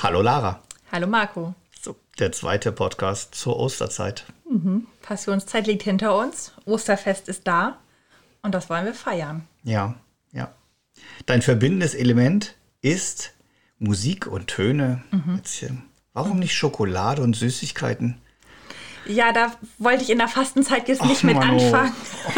Hallo Lara. Hallo Marco. So, der zweite Podcast zur Osterzeit. Mhm. Passionszeit liegt hinter uns. Osterfest ist da. Und das wollen wir feiern. Ja, ja. Dein verbindendes Element ist Musik und Töne. Mhm. Warum nicht Schokolade und Süßigkeiten? Ja, da wollte ich in der Fastenzeit jetzt nicht mit Mano. anfangen.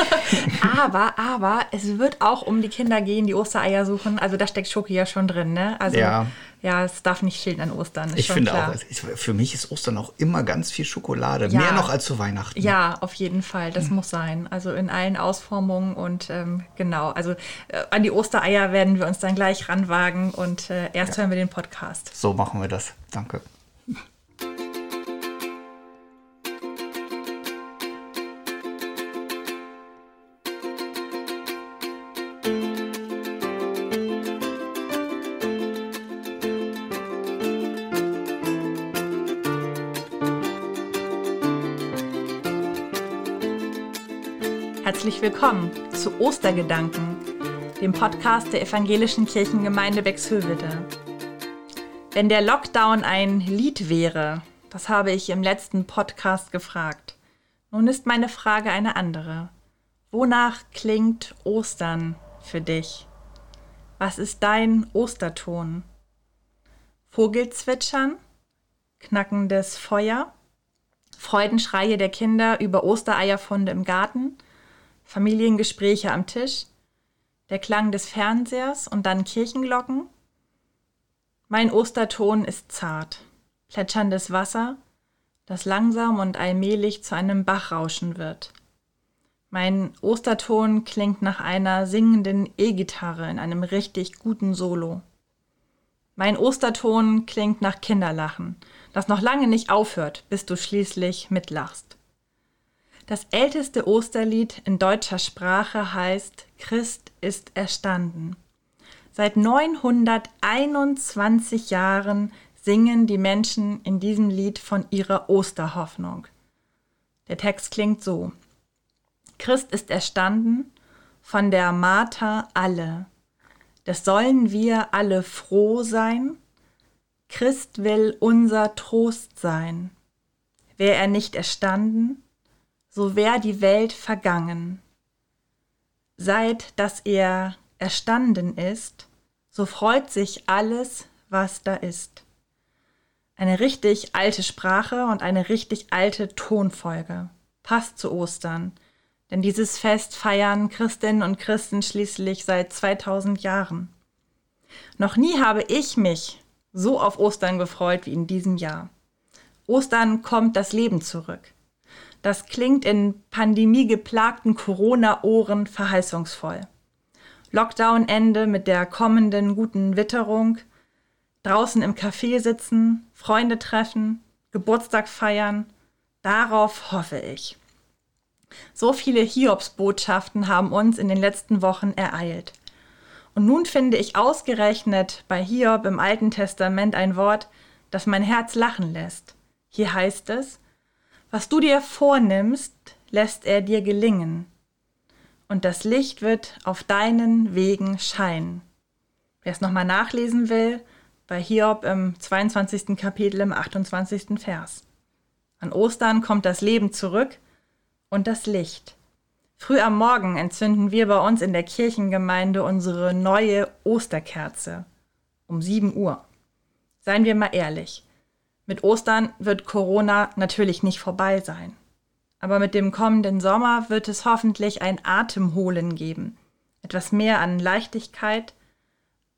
aber, aber es wird auch um die Kinder gehen, die Ostereier suchen. Also da steckt Schoki ja schon drin, ne? Also ja, ja es darf nicht fehlen an Ostern. ich finde klar. auch, für mich ist Ostern auch immer ganz viel Schokolade. Ja. Mehr noch als zu Weihnachten. Ja, auf jeden Fall. Das hm. muss sein. Also in allen Ausformungen und ähm, genau. Also äh, an die Ostereier werden wir uns dann gleich ranwagen und äh, erst ja. hören wir den Podcast. So machen wir das. Danke. Herzlich willkommen zu Ostergedanken, dem Podcast der Evangelischen Kirchengemeinde Bexhövede. Wenn der Lockdown ein Lied wäre, das habe ich im letzten Podcast gefragt. Nun ist meine Frage eine andere. Wonach klingt Ostern für dich? Was ist dein Osterton? Vogelzwitschern? Knackendes Feuer? Freudenschreie der Kinder über Ostereierfunde im Garten? Familiengespräche am Tisch, der Klang des Fernsehers und dann Kirchenglocken. Mein Osterton ist zart, plätscherndes Wasser, das langsam und allmählich zu einem Bach rauschen wird. Mein Osterton klingt nach einer singenden E-Gitarre in einem richtig guten Solo. Mein Osterton klingt nach Kinderlachen, das noch lange nicht aufhört, bis du schließlich mitlachst. Das älteste Osterlied in deutscher Sprache heißt Christ ist erstanden. Seit 921 Jahren singen die Menschen in diesem Lied von ihrer Osterhoffnung. Der Text klingt so. Christ ist erstanden, von der Martha alle. Das sollen wir alle froh sein. Christ will unser Trost sein. Wär er nicht erstanden, so wär die Welt vergangen. Seit dass er erstanden ist, so freut sich alles, was da ist. Eine richtig alte Sprache und eine richtig alte Tonfolge. Passt zu Ostern, denn dieses Fest feiern Christinnen und Christen schließlich seit 2000 Jahren. Noch nie habe ich mich so auf Ostern gefreut wie in diesem Jahr. Ostern kommt das Leben zurück. Das klingt in pandemiegeplagten Corona-Ohren verheißungsvoll. Lockdown-Ende mit der kommenden guten Witterung, draußen im Café sitzen, Freunde treffen, Geburtstag feiern, darauf hoffe ich. So viele Hiobsbotschaften haben uns in den letzten Wochen ereilt. Und nun finde ich ausgerechnet bei Hiob im Alten Testament ein Wort, das mein Herz lachen lässt. Hier heißt es, was du dir vornimmst, lässt er dir gelingen, und das Licht wird auf deinen Wegen scheinen. Wer es nochmal nachlesen will, bei Hiob im 22. Kapitel im 28. Vers. An Ostern kommt das Leben zurück und das Licht. Früh am Morgen entzünden wir bei uns in der Kirchengemeinde unsere neue Osterkerze um 7 Uhr. Seien wir mal ehrlich, mit Ostern wird Corona natürlich nicht vorbei sein. Aber mit dem kommenden Sommer wird es hoffentlich ein Atemholen geben. Etwas mehr an Leichtigkeit,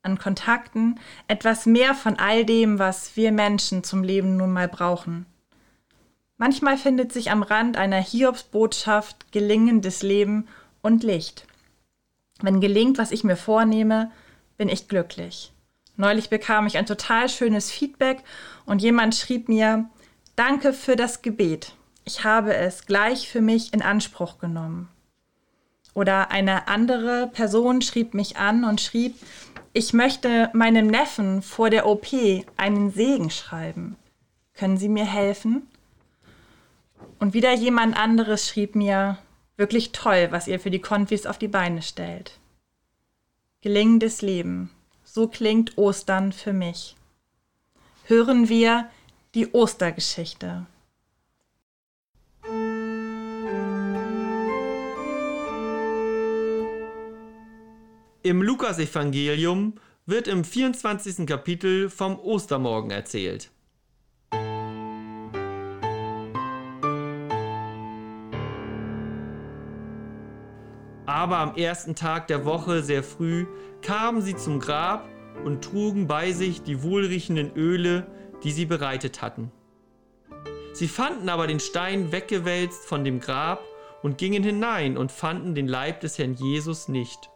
an Kontakten, etwas mehr von all dem, was wir Menschen zum Leben nun mal brauchen. Manchmal findet sich am Rand einer Hiobsbotschaft gelingendes Leben und Licht. Wenn gelingt, was ich mir vornehme, bin ich glücklich. Neulich bekam ich ein total schönes Feedback und jemand schrieb mir, danke für das Gebet. Ich habe es gleich für mich in Anspruch genommen. Oder eine andere Person schrieb mich an und schrieb, ich möchte meinem Neffen vor der OP einen Segen schreiben. Können Sie mir helfen? Und wieder jemand anderes schrieb mir, wirklich toll, was ihr für die Konfis auf die Beine stellt. Gelingendes Leben. So klingt Ostern für mich. hören wir die Ostergeschichte. Im Lukasevangelium wird im 24. Kapitel vom Ostermorgen erzählt. Aber am ersten Tag der Woche sehr früh kamen sie zum Grab und trugen bei sich die wohlriechenden Öle, die sie bereitet hatten. Sie fanden aber den Stein weggewälzt von dem Grab und gingen hinein und fanden den Leib des Herrn Jesus nicht.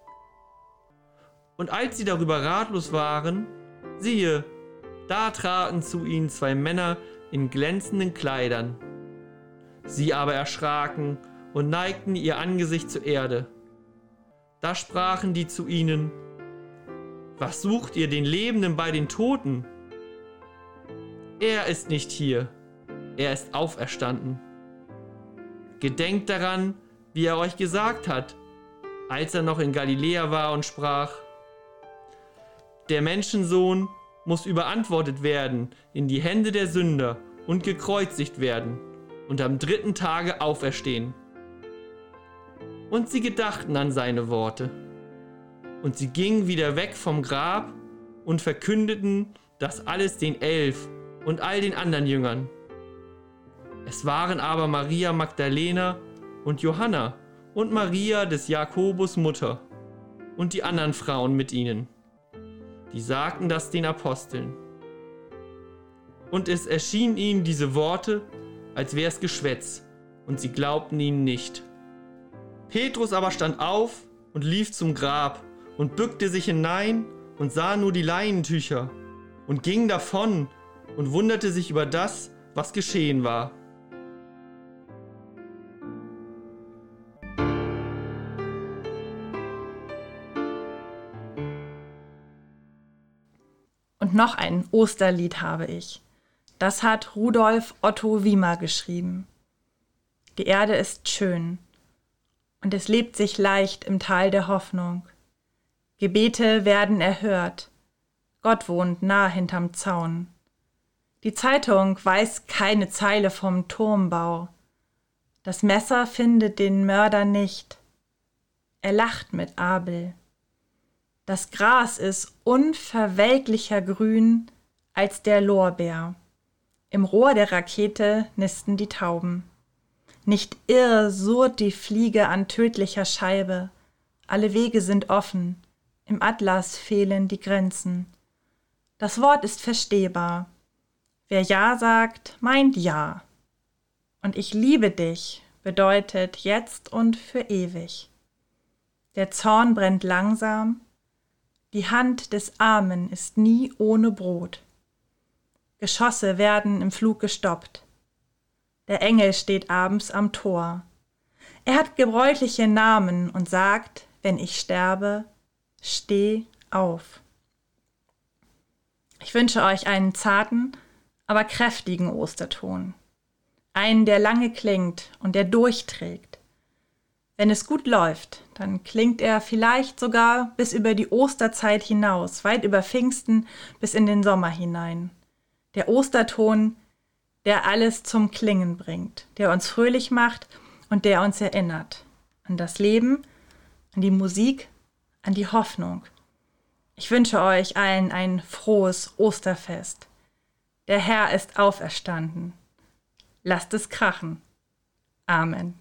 Und als sie darüber ratlos waren, siehe, da traten zu ihnen zwei Männer in glänzenden Kleidern. Sie aber erschraken und neigten ihr Angesicht zur Erde. Da sprachen die zu ihnen, Was sucht ihr den Lebenden bei den Toten? Er ist nicht hier, er ist auferstanden. Gedenkt daran, wie er euch gesagt hat, als er noch in Galiläa war und sprach, der Menschensohn muss überantwortet werden in die Hände der Sünder und gekreuzigt werden und am dritten Tage auferstehen. Und sie gedachten an seine Worte. Und sie gingen wieder weg vom Grab und verkündeten das alles den Elf und all den anderen Jüngern. Es waren aber Maria Magdalena und Johanna und Maria des Jakobus Mutter und die anderen Frauen mit ihnen die sagten das den Aposteln. Und es erschienen ihnen diese Worte, als wäre es Geschwätz, und sie glaubten ihnen nicht. Petrus aber stand auf und lief zum Grab und bückte sich hinein und sah nur die Leinentücher und ging davon und wunderte sich über das, was geschehen war. Und noch ein Osterlied habe ich. Das hat Rudolf Otto Wiemer geschrieben. Die Erde ist schön und es lebt sich leicht im Tal der Hoffnung. Gebete werden erhört. Gott wohnt nah hinterm Zaun. Die Zeitung weiß keine Zeile vom Turmbau. Das Messer findet den Mörder nicht. Er lacht mit Abel. Das Gras ist unverwelklicher grün als der Lorbeer. Im Rohr der Rakete nisten die Tauben. Nicht irr surrt die Fliege an tödlicher Scheibe. Alle Wege sind offen. Im Atlas fehlen die Grenzen. Das Wort ist verstehbar. Wer Ja sagt, meint Ja. Und ich liebe dich bedeutet jetzt und für ewig. Der Zorn brennt langsam, die Hand des Armen ist nie ohne Brot. Geschosse werden im Flug gestoppt. Der Engel steht abends am Tor. Er hat gebräuchliche Namen und sagt, wenn ich sterbe, steh auf. Ich wünsche euch einen zarten, aber kräftigen Osterton. Einen, der lange klingt und der durchträgt. Wenn es gut läuft, dann klingt er vielleicht sogar bis über die Osterzeit hinaus, weit über Pfingsten bis in den Sommer hinein. Der Osterton, der alles zum Klingen bringt, der uns fröhlich macht und der uns erinnert an das Leben, an die Musik, an die Hoffnung. Ich wünsche euch allen ein frohes Osterfest. Der Herr ist auferstanden. Lasst es krachen. Amen.